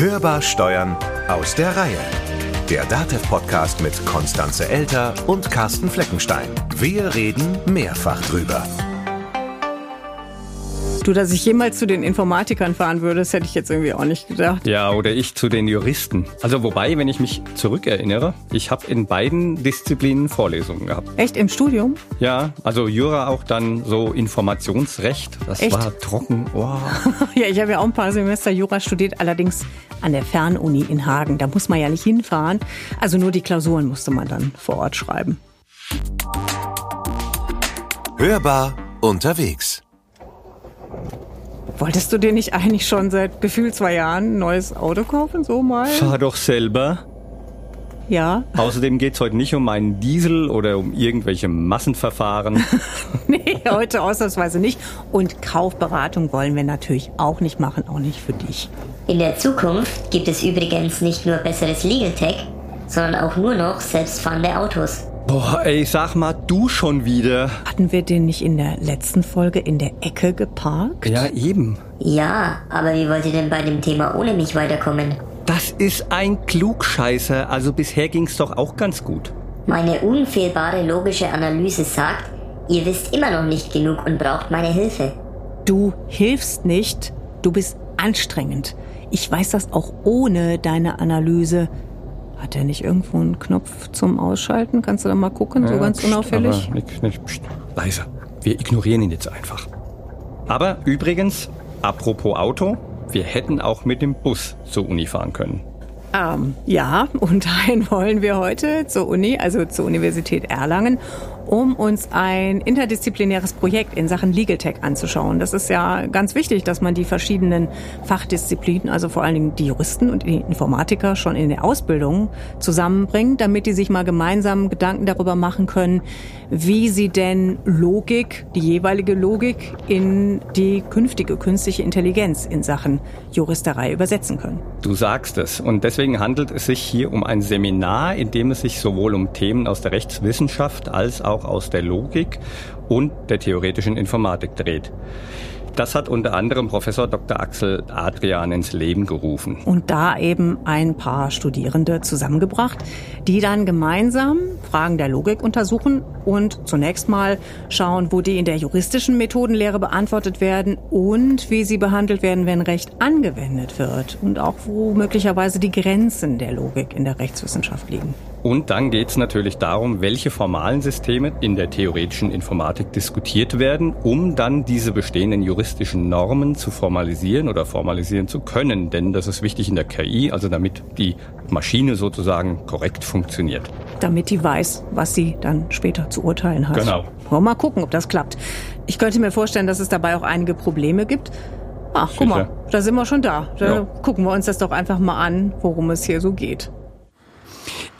Hörbar Steuern aus der Reihe. Der DATEV-Podcast mit Konstanze Elter und Carsten Fleckenstein. Wir reden mehrfach drüber. Du, dass ich jemals zu den Informatikern fahren würde, das hätte ich jetzt irgendwie auch nicht gedacht. Ja, oder ich zu den Juristen. Also wobei, wenn ich mich zurückerinnere, ich habe in beiden Disziplinen Vorlesungen gehabt. Echt im Studium? Ja, also Jura auch dann so Informationsrecht. Das Echt? war trocken. Wow. ja, ich habe ja auch ein paar Semester Jura studiert, allerdings an der Fernuni in Hagen. Da muss man ja nicht hinfahren. Also nur die Klausuren musste man dann vor Ort schreiben. Hörbar unterwegs. Wolltest du dir nicht eigentlich schon seit gefühlt zwei Jahren ein neues Auto kaufen, so mal? Fahr doch selber. Ja. Außerdem geht's heute nicht um einen Diesel oder um irgendwelche Massenverfahren. Nee, heute ausnahmsweise nicht. Und Kaufberatung wollen wir natürlich auch nicht machen, auch nicht für dich. In der Zukunft gibt es übrigens nicht nur besseres Legal Tech, sondern auch nur noch selbstfahrende Autos. Boah, ey, sag mal, du schon wieder. Hatten wir den nicht in der letzten Folge in der Ecke geparkt? Ja, eben. Ja, aber wie wollt ihr denn bei dem Thema ohne mich weiterkommen? Das ist ein Klugscheißer. Also bisher ging's doch auch ganz gut. Meine unfehlbare logische Analyse sagt, ihr wisst immer noch nicht genug und braucht meine Hilfe. Du hilfst nicht, du bist anstrengend. Ich weiß das auch ohne deine Analyse. Hat er nicht irgendwo einen Knopf zum Ausschalten? Kannst du da mal gucken, so Ja, ganz pst, unauffällig? Aber nicht, nicht, pst, leise. Wir ignorieren ihn jetzt einfach. Aber übrigens, apropos Auto, wir hätten auch mit dem Bus zur Uni fahren können. Ähm, ja, und dahin wollen wir heute zur Uni, also zur Universität Erlangen, um uns ein interdisziplinäres Projekt in Sachen Legal Tech anzuschauen. Das ist ja ganz wichtig, dass man die verschiedenen Fachdisziplinen, also vor allen Dingen die Juristen und die Informatiker schon in der Ausbildung zusammenbringt, damit die sich mal gemeinsam Gedanken darüber machen können, wie sie denn Logik, die jeweilige Logik in die künftige künstliche Intelligenz in Sachen Juristerei übersetzen können. Du sagst es. Und deswegen handelt es sich hier um ein Seminar, in dem es sich sowohl um Themen aus der Rechtswissenschaft als auch aus der Logik und der theoretischen Informatik dreht. Das hat unter anderem Professor Dr. Axel Adrian ins Leben gerufen. und da eben ein paar Studierende zusammengebracht, die dann gemeinsam Fragen der Logik untersuchen und zunächst mal schauen, wo die in der juristischen Methodenlehre beantwortet werden und wie sie behandelt werden, wenn Recht angewendet wird und auch wo möglicherweise die Grenzen der Logik in der Rechtswissenschaft liegen. Und dann geht es natürlich darum, welche formalen Systeme in der theoretischen Informatik diskutiert werden, um dann diese bestehenden juristischen Normen zu formalisieren oder formalisieren zu können. Denn das ist wichtig in der KI, also damit die Maschine sozusagen korrekt funktioniert. damit die weiß, was sie dann später zu urteilen hat. Genau. Wollen mal gucken, ob das klappt. Ich könnte mir vorstellen, dass es dabei auch einige Probleme gibt. Ach, guck mal, Sicher. da sind wir schon da. Da Ja. gucken wir uns das doch einfach mal an, worum es hier so geht.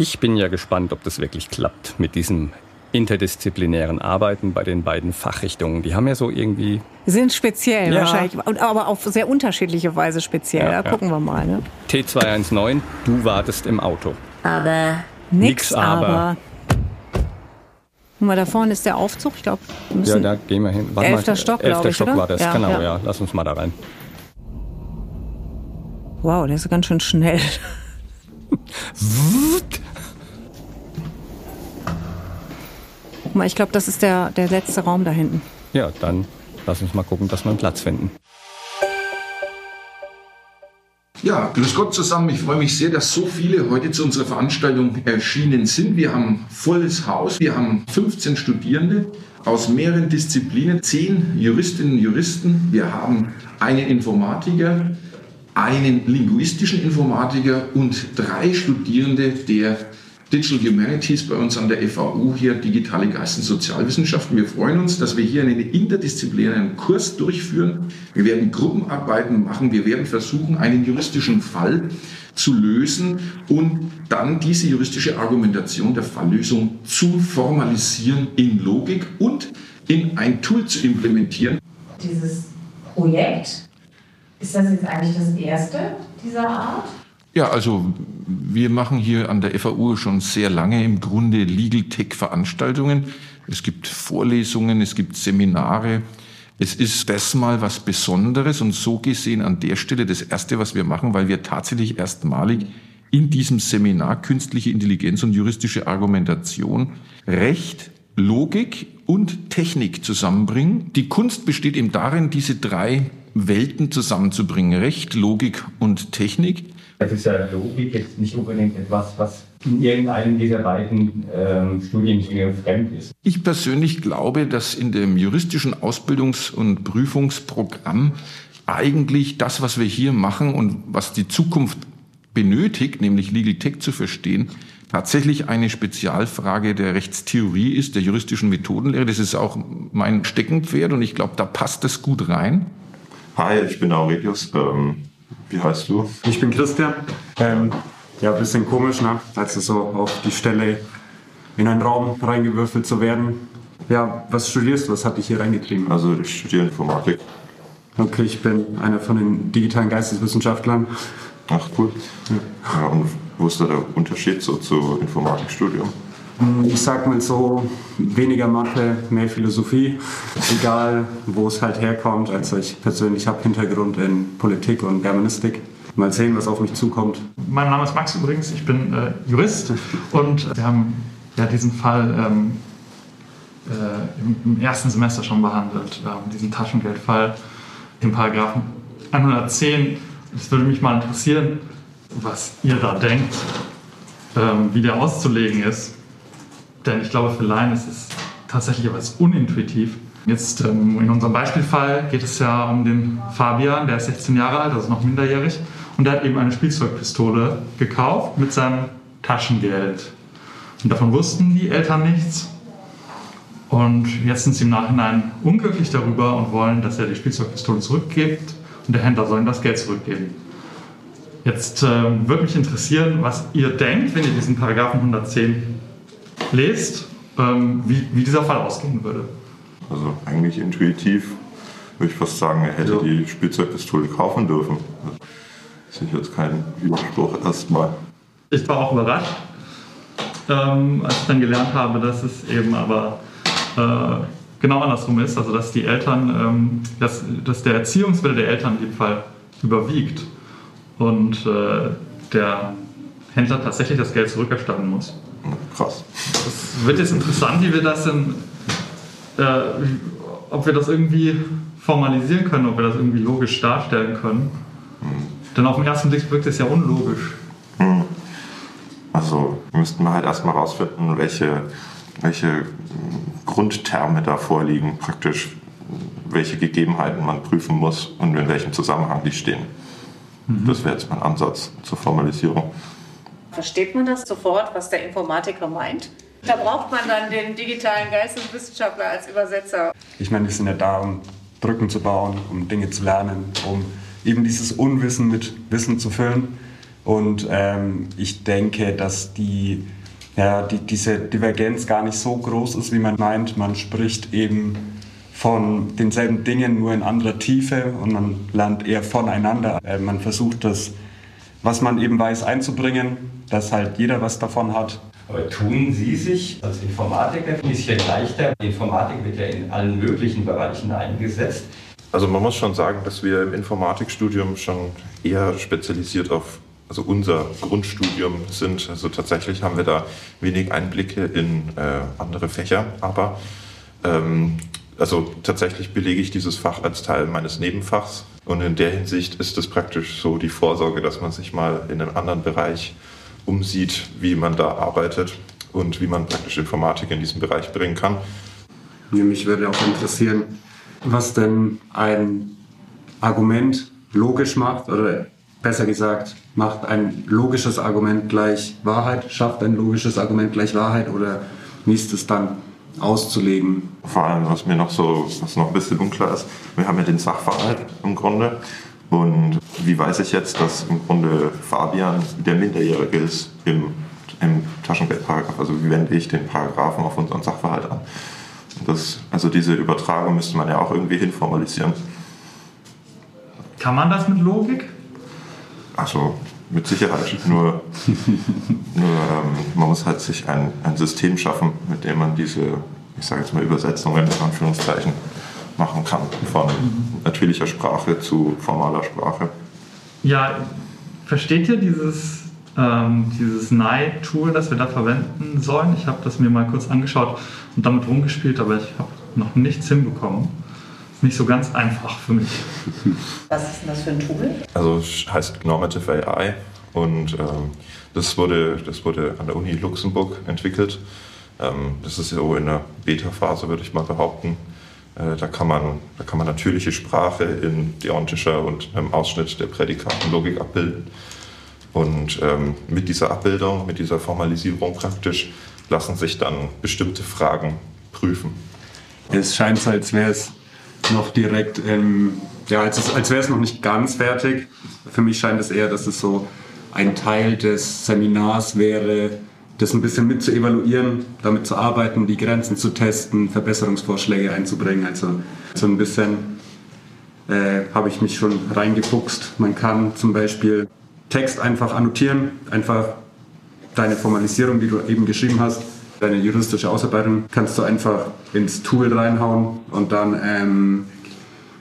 Ich bin ja gespannt, ob das wirklich klappt mit diesem interdisziplinären Arbeiten bei den beiden Fachrichtungen. Die haben ja so irgendwie sind speziell Ja. wahrscheinlich, und aber auf sehr unterschiedliche Weise speziell. Ja, Ja, ja. gucken wir mal. Ne? T219, du wartest im Auto. Aber Nix aber. Guck mal, da vorne ist der Aufzug. Ich glaube, wir Ja, da gehen wir hin. Elfter Stock, Elfter ich, Stock oder? war das, Ja, genau, ja. ja. Lass uns mal da rein. wow, der ist ganz schön schnell. Guck mal, ich glaube, das ist der, der letzte Raum da hinten. Ja, dann lass uns mal gucken, dass wir einen Platz finden. Ja, grüß Gott zusammen. Ich freue mich sehr, dass so viele heute zu unserer Veranstaltung erschienen sind. Wir haben volles Haus. Wir haben 15 Studierende aus mehreren Disziplinen, 10 Juristinnen und Juristen. Wir haben einen Informatiker, einen linguistischen Informatiker und drei Studierende der Digital Humanities bei uns an der FAU hier, digitale Geist- und Sozialwissenschaften. Wir freuen uns, dass wir hier einen interdisziplinären Kurs durchführen. Wir werden Gruppenarbeiten machen. Wir werden versuchen, einen juristischen Fall zu lösen und dann diese juristische Argumentation der Falllösung zu formalisieren in Logik und in ein Tool zu implementieren. dieses Projekt, ist das jetzt eigentlich das erste dieser Art? Ja, also wir machen hier an der FAU schon sehr lange im Grunde Legal Tech Veranstaltungen. Es gibt Vorlesungen, es gibt Seminare. Es ist das mal was Besonderes und so gesehen an der Stelle das Erste, was wir machen, weil wir tatsächlich erstmalig in diesem Seminar künstliche Intelligenz und juristische Argumentation Recht, Logik und Technik zusammenbringen. Die Kunst besteht eben darin, diese drei Welten zusammenzubringen. Recht, Logik und Technik. Das ist ja Logik jetzt nicht unbedingt etwas, was in irgendeinem dieser beiden ähm, Studiengänge fremd ist. Ich persönlich glaube, dass in dem juristischen Ausbildungs- und Prüfungsprogramm eigentlich das, was wir hier machen und was die Zukunft benötigt, nämlich Legal Tech zu verstehen, tatsächlich eine Spezialfrage der Rechtstheorie ist, der juristischen Methodenlehre. Das ist auch mein Steckenpferd und ich glaube, da passt das gut rein. Hi, ich bin Aurelius. Ähm, wie heißt du? Ich bin Christian. Ähm, ja, ein bisschen komisch, ne? Also so auf die Stelle in einen Raum reingewürfelt zu werden. Ja, was studierst du? Was hat dich hier reingetrieben? Also ich studiere Informatik. Okay, ich bin einer von den digitalen Geisteswissenschaftlern. Ach cool. Ja. ja und wo ist da der Unterschied so zu Informatikstudium? Ich sag mal so, weniger Mathe, mehr Philosophie, egal wo es halt herkommt. Also ich persönlich habe Hintergrund in Politik und Germanistik. Mal sehen, was auf mich zukommt. Mein Name ist Max übrigens, ich bin äh, Jurist und wir haben ja diesen Fall ähm, äh, im, im, ersten Semester schon behandelt, äh, diesen Taschengeldfall, den Paragraphen 110. Es würde mich mal interessieren, was ihr da denkt, ähm, wie der auszulegen ist. Denn ich glaube, für Laien ist es tatsächlich etwas unintuitiv. Jetzt ähm, in unserem Beispielfall geht es ja um den Fabian, der ist 16 Jahre alt, also noch minderjährig, und der hat eben eine Spielzeugpistole gekauft mit seinem Taschengeld. Und davon wussten die Eltern nichts. Und jetzt sind sie im Nachhinein unglücklich darüber und wollen, dass er die Spielzeugpistole zurückgibt und der Händler soll ihm das Geld zurückgeben. Jetzt äh, würde mich interessieren, was ihr denkt, wenn ihr diesen Paragraphen 110 lest, ähm, wie, wie dieser Fall ausgehen würde. Also eigentlich intuitiv würde ich fast sagen, er hätte ja. die Spielzeugpistole kaufen dürfen. Das ist jetzt kein Widerspruch erstmal. Ich war auch überrascht, ähm, als ich dann gelernt habe, dass es eben aber äh, genau andersrum ist, also dass die Eltern, ähm, dass, dass der Erziehungswille der Eltern in dem Fall überwiegt und äh, der Händler tatsächlich das Geld zurückerstatten muss. Krass. Es wird jetzt interessant, wie wir das in, äh, ob wir das irgendwie formalisieren können, ob wir das irgendwie logisch darstellen können. Hm. Denn auf den ersten Blick wirkt es ja unlogisch. Hm. Also müssten wir halt erstmal rausfinden, welche, welche Grundterme da vorliegen, praktisch welche Gegebenheiten man prüfen muss und in welchem Zusammenhang die stehen. Mhm. Das wäre jetzt mein Ansatz zur Formalisierung. Versteht man das sofort, was der Informatiker meint? Da braucht man dann den digitalen Geisteswissenschaftler als Übersetzer. Ich meine, wir sind ja da, um Brücken zu bauen, um Dinge zu lernen, um eben dieses Unwissen mit Wissen zu füllen. Und ähm, ich denke, dass die, ja, die, diese Divergenz gar nicht so groß ist, wie man meint. Man spricht eben von denselben Dingen, nur in anderer Tiefe und man lernt eher voneinander. Äh, man versucht das, was man eben weiß, einzubringen, dass halt jeder was davon hat. Aber tun Sie sich als Informatiker ein bisschen leichter? Die Informatik wird ja in allen möglichen Bereichen eingesetzt. Also man muss schon sagen, dass wir im Informatikstudium schon eher spezialisiert auf also unser Grundstudium sind. Also tatsächlich haben wir da wenig Einblicke in äh, andere Fächer, aber ähm, also tatsächlich belege ich dieses Fach als Teil meines Nebenfachs und in der Hinsicht ist es praktisch so die Vorsorge, dass man sich mal in einen anderen Bereich umsieht, wie man da arbeitet und wie man praktisch Informatik in diesen Bereich bringen kann. Mich würde auch interessieren, was denn ein Argument logisch macht oder besser gesagt, macht ein logisches Argument gleich Wahrheit, schafft ein logisches Argument gleich Wahrheit oder wie ist es dann auszulegen. Vor allem, was mir noch so, was noch ein bisschen unklar ist, wir haben ja den Sachverhalt im Grunde. Und wie weiß ich jetzt, dass im Grunde Fabian der Minderjährige ist im, im Taschengeldparagraf? Also wie wende ich den Paragraphen auf unseren Sachverhalt an? Das, also diese Übertragung müsste man ja auch irgendwie hinformalisieren. Kann man das mit Logik? Also mit Sicherheit. Nur, nur ähm, man muss halt sich ein, ein System schaffen, mit dem man diese, ich sage jetzt mal Übersetzungen in Anführungszeichen, machen kann, von natürlicher Sprache zu formaler Sprache. Ja, versteht ihr dieses, ähm, dieses NAI-Tool, das wir da verwenden sollen? Ich habe das mir mal kurz angeschaut und damit rumgespielt, aber ich habe noch nichts hinbekommen. Ist nicht so ganz einfach für mich. Was ist denn das für ein Tool? Also es heißt Normative AI und ähm, das, wurde, das wurde an der Uni Luxemburg entwickelt. Ähm, das ist so in der Beta-Phase, würde ich mal behaupten. Äh, da, kann man, da kann man natürliche Sprache in deontischer und einem Ausschnitt der Prädikatenlogik abbilden. Und ähm, mit dieser Abbildung, mit dieser Formalisierung praktisch, lassen sich dann bestimmte Fragen prüfen. Es scheint so, als wäre es noch direkt, im, ja, als, als wäre es noch nicht ganz fertig. Für mich scheint es eher, dass es so ein Teil des Seminars wäre, das ein bisschen mit zu evaluieren, damit zu arbeiten, die Grenzen zu testen, Verbesserungsvorschläge einzubringen. Also so ein bisschen äh, habe ich mich schon reingefuchst. Man kann zum Beispiel Text einfach annotieren, einfach deine Formalisierung, die du eben geschrieben hast, deine juristische Ausarbeitung, kannst du einfach ins Tool reinhauen und dann ähm,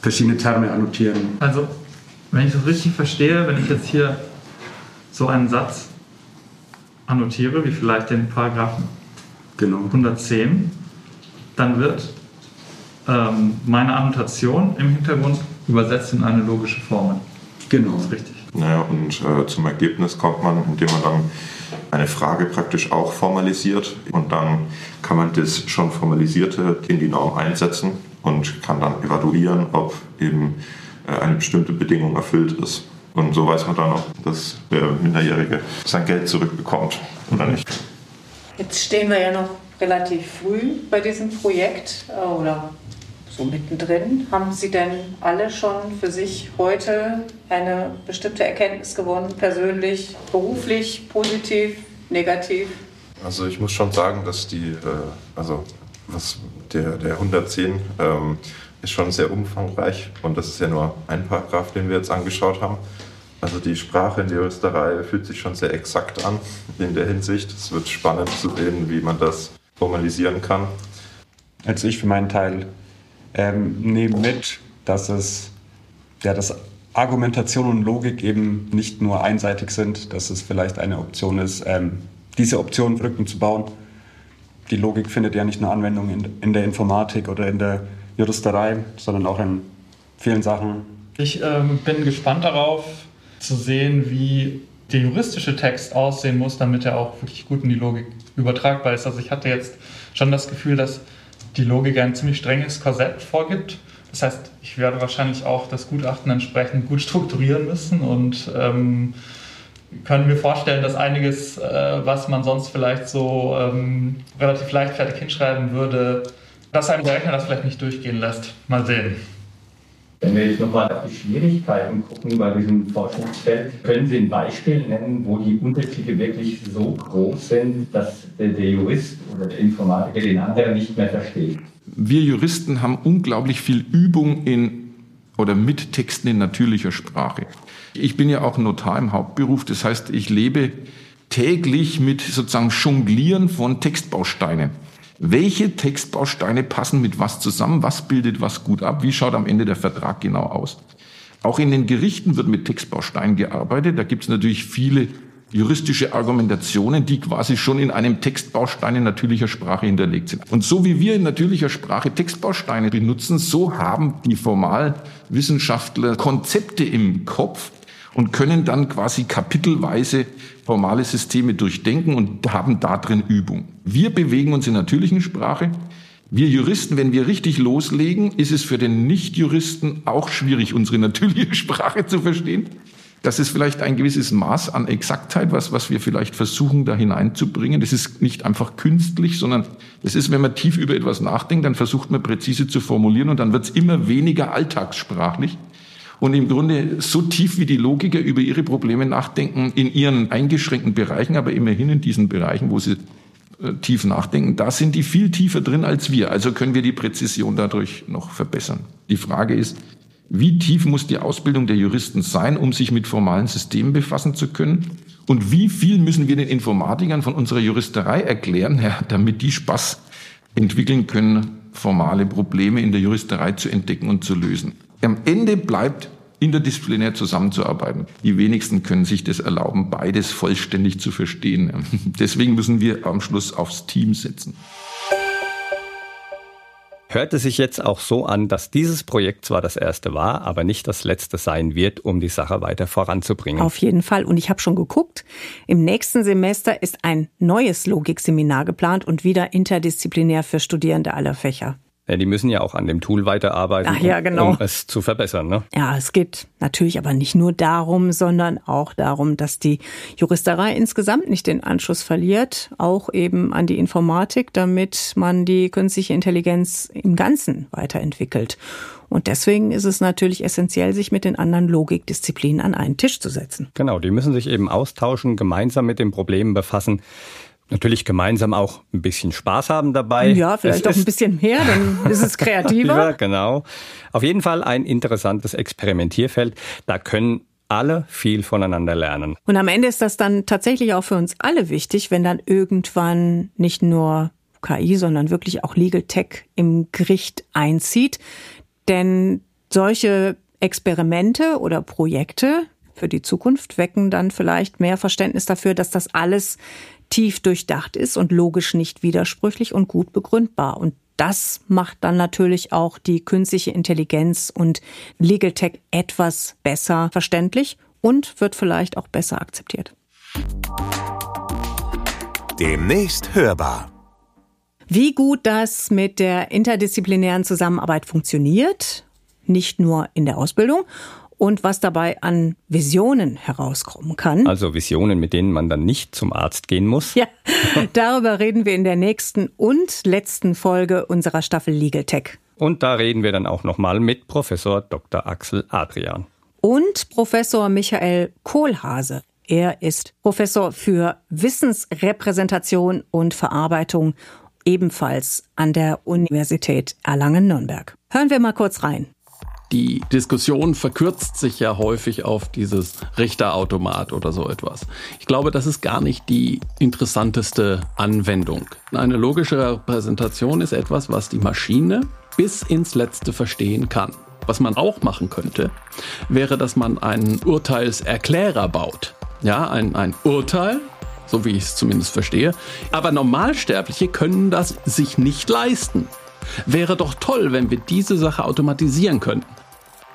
verschiedene Terme annotieren. Also, wenn ich das richtig verstehe, wenn ich jetzt hier so einen Satz annotiere, wie vielleicht den Paragraphen Genau. 110, dann wird ähm, meine Annotation im Hintergrund übersetzt in eine logische Formel. Genau. Das ist richtig. Naja, und äh, zum Ergebnis kommt man, indem man dann eine Frage praktisch auch formalisiert und dann kann man das schon formalisierte in die Norm einsetzen und kann dann evaluieren, ob eben äh, eine bestimmte Bedingung erfüllt ist. Und so weiß man dann auch, dass der Minderjährige sein Geld zurückbekommt oder nicht. Jetzt stehen wir ja noch relativ früh bei diesem Projekt äh, oder so mittendrin. Haben Sie denn alle schon für sich heute eine bestimmte Erkenntnis gewonnen, persönlich, beruflich, positiv, negativ? Also ich muss schon sagen, dass die, äh, also was der, der 110 ähm, ist schon sehr umfangreich und das ist ja nur ein Paragraph, den wir jetzt angeschaut haben. Also die Sprache in der Juristerei fühlt sich schon sehr exakt an in der Hinsicht. Es wird spannend zu sehen, wie man das formalisieren kann. Also ich für meinen Teil ähm, nehme mit, dass es ja, dass Argumentation und Logik eben nicht nur einseitig sind, dass es vielleicht eine Option ist, ähm, diese Option Brücken zu bauen. Die Logik findet ja nicht nur Anwendung in, in der Informatik oder in der Juristerei, sondern auch in vielen Sachen. Ich ähm, bin gespannt darauf zu sehen, wie der juristische Text aussehen muss, damit er auch wirklich gut in die Logik übertragbar ist. Also ich hatte jetzt schon das Gefühl, dass die Logik ein ziemlich strenges Korsett vorgibt. Das heißt, ich werde wahrscheinlich auch das Gutachten entsprechend gut strukturieren müssen und ähm, können mir vorstellen, dass einiges, äh, was man sonst vielleicht so ähm, relativ leichtfertig hinschreiben würde, dass einem der Rechner das vielleicht nicht durchgehen lässt. Mal sehen. Wenn wir jetzt nochmal auf die Schwierigkeiten gucken bei diesem Forschungsfeld, können Sie ein Beispiel nennen, wo die Unterschiede wirklich so groß sind, dass der Jurist oder der Informatiker den anderen nicht mehr versteht? Wir Juristen haben unglaublich viel Übung in oder mit Texten in natürlicher Sprache. Ich bin ja auch Notar im Hauptberuf, das heißt, ich lebe täglich mit sozusagen Jonglieren von Textbausteinen. Welche Textbausteine passen mit was zusammen? Was bildet was gut ab? Wie schaut am Ende der Vertrag genau aus? Auch in den Gerichten wird mit Textbausteinen gearbeitet. Da gibt es natürlich viele juristische Argumentationen, die quasi schon in einem Textbaustein in natürlicher Sprache hinterlegt sind. Und so wie wir in natürlicher Sprache Textbausteine benutzen, so haben die Formalwissenschaftler Konzepte im Kopf und können dann quasi kapitelweise formale Systeme durchdenken und haben da drin Übung. Wir bewegen uns in natürlichen Sprache. Wir Juristen, wenn wir richtig loslegen, ist es für den Nicht-Juristen auch schwierig, unsere natürliche Sprache zu verstehen. Das ist vielleicht ein gewisses Maß an Exaktheit, was, was wir vielleicht versuchen, da hineinzubringen. Das ist nicht einfach künstlich, sondern es ist, wenn man tief über etwas nachdenkt, dann versucht man präzise zu formulieren und dann wird es immer weniger alltagssprachlich. Und im Grunde so tief wie die Logiker über ihre Probleme nachdenken, in ihren eingeschränkten Bereichen, aber immerhin in diesen Bereichen, wo sie äh, tief nachdenken, da sind die viel tiefer drin als wir. Also können wir die Präzision dadurch noch verbessern. Die Frage ist, wie tief muss die Ausbildung der Juristen sein, um sich mit formalen Systemen befassen zu können? Und wie viel müssen wir den Informatikern von unserer Juristerei erklären, ja, damit die Spaß entwickeln können, formale Probleme in der Juristerei zu entdecken und zu lösen. Am Ende bleibt interdisziplinär zusammenzuarbeiten. Die wenigsten können sich das erlauben, beides vollständig zu verstehen. Deswegen müssen wir am Schluss aufs Team setzen. Hört es sich jetzt auch so an, dass dieses Projekt zwar das erste war, aber nicht das letzte sein wird, um die Sache weiter voranzubringen. Auf jeden Fall. Und ich habe schon geguckt, im nächsten Semester ist ein neues Logikseminar geplant und wieder interdisziplinär für Studierende aller Fächer. Ja, die müssen ja auch an dem Tool weiterarbeiten, Ach ja, genau. um, um es zu verbessern. Ne? Ja, es geht natürlich aber nicht nur darum, sondern auch darum, dass die Juristerei insgesamt nicht den Anschluss verliert, auch eben an die Informatik, damit man die künstliche Intelligenz im Ganzen weiterentwickelt. Und deswegen ist es natürlich essentiell, sich mit den anderen Logikdisziplinen an einen Tisch zu setzen. Genau, die müssen sich eben austauschen, gemeinsam mit den Problemen befassen natürlich gemeinsam auch ein bisschen Spaß haben dabei. Ja, vielleicht auch ein bisschen mehr, dann ist es kreativer. genau. Auf jeden Fall ein interessantes Experimentierfeld. Da können alle viel voneinander lernen. Und am Ende ist das dann tatsächlich auch für uns alle wichtig, wenn dann irgendwann nicht nur KI, sondern wirklich auch Legal Tech im Gericht einzieht. Denn solche Experimente oder Projekte für die Zukunft wecken dann vielleicht mehr Verständnis dafür, dass das alles tief durchdacht ist und logisch nicht widersprüchlich und gut begründbar. Und das macht dann natürlich auch die künstliche Intelligenz und Legal Tech etwas besser verständlich und wird vielleicht auch besser akzeptiert. Demnächst hörbar. Wie gut das mit der interdisziplinären Zusammenarbeit funktioniert, nicht nur in der Ausbildung und was dabei an Visionen herauskommen kann. Also Visionen, mit denen man dann nicht zum Arzt gehen muss. Ja, darüber reden wir in der nächsten und letzten Folge unserer Staffel Legal Tech. Und da reden wir dann auch nochmal mit Professor Dr. Axel Adrian. Und Professor Michael Kohlhase. Er ist Professor für Wissensrepräsentation und Verarbeitung ebenfalls an der Universität Erlangen-Nürnberg. Hören wir mal kurz rein. Die Diskussion verkürzt sich ja häufig auf dieses Richterautomat oder so etwas. Ich glaube, das ist gar nicht die interessanteste Anwendung. Eine logische Repräsentation ist etwas, was die Maschine bis ins Letzte verstehen kann. Was man auch machen könnte, wäre, dass man einen Urteilserklärer baut. Ja, ein, ein Urteil, so wie ich es zumindest verstehe. Aber Normalsterbliche können das sich nicht leisten. Wäre doch toll, wenn wir diese Sache automatisieren könnten.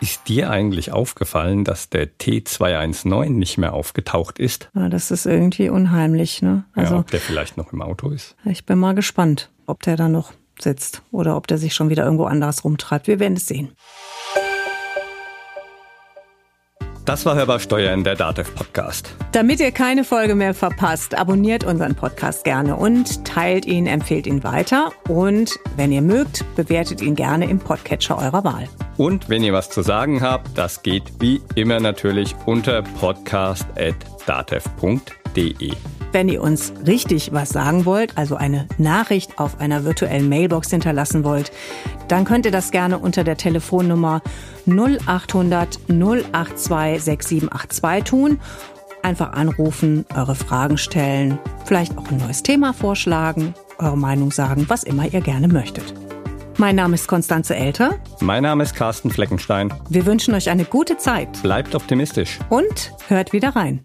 Ist dir eigentlich aufgefallen, dass der T219 nicht mehr aufgetaucht ist? Ja, das ist irgendwie unheimlich, ne? Also, ja, ob der vielleicht noch im Auto ist. Ich bin mal gespannt, ob der da noch sitzt oder ob der sich schon wieder irgendwo anders rumtreibt. Wir werden es sehen. Das war Hörbar Steuern, der DATEV Podcast. Damit ihr keine Folge mehr verpasst, abonniert unseren Podcast gerne und teilt ihn, empfehlt ihn weiter. Und wenn ihr mögt, bewertet ihn gerne im Podcatcher eurer Wahl. Und wenn ihr was zu sagen habt, das geht wie immer natürlich unter podcast.datev.de. Wenn ihr uns richtig was sagen wollt, also eine Nachricht auf einer virtuellen Mailbox hinterlassen wollt, dann könnt ihr das gerne unter der Telefonnummer 0800 082 6782 tun. Einfach anrufen, eure Fragen stellen, vielleicht auch ein neues Thema vorschlagen, eure Meinung sagen, was immer ihr gerne möchtet. Mein Name ist Konstanze Elter. Mein Name ist Carsten Fleckenstein. Wir wünschen euch eine gute Zeit. Bleibt optimistisch. Und hört wieder rein.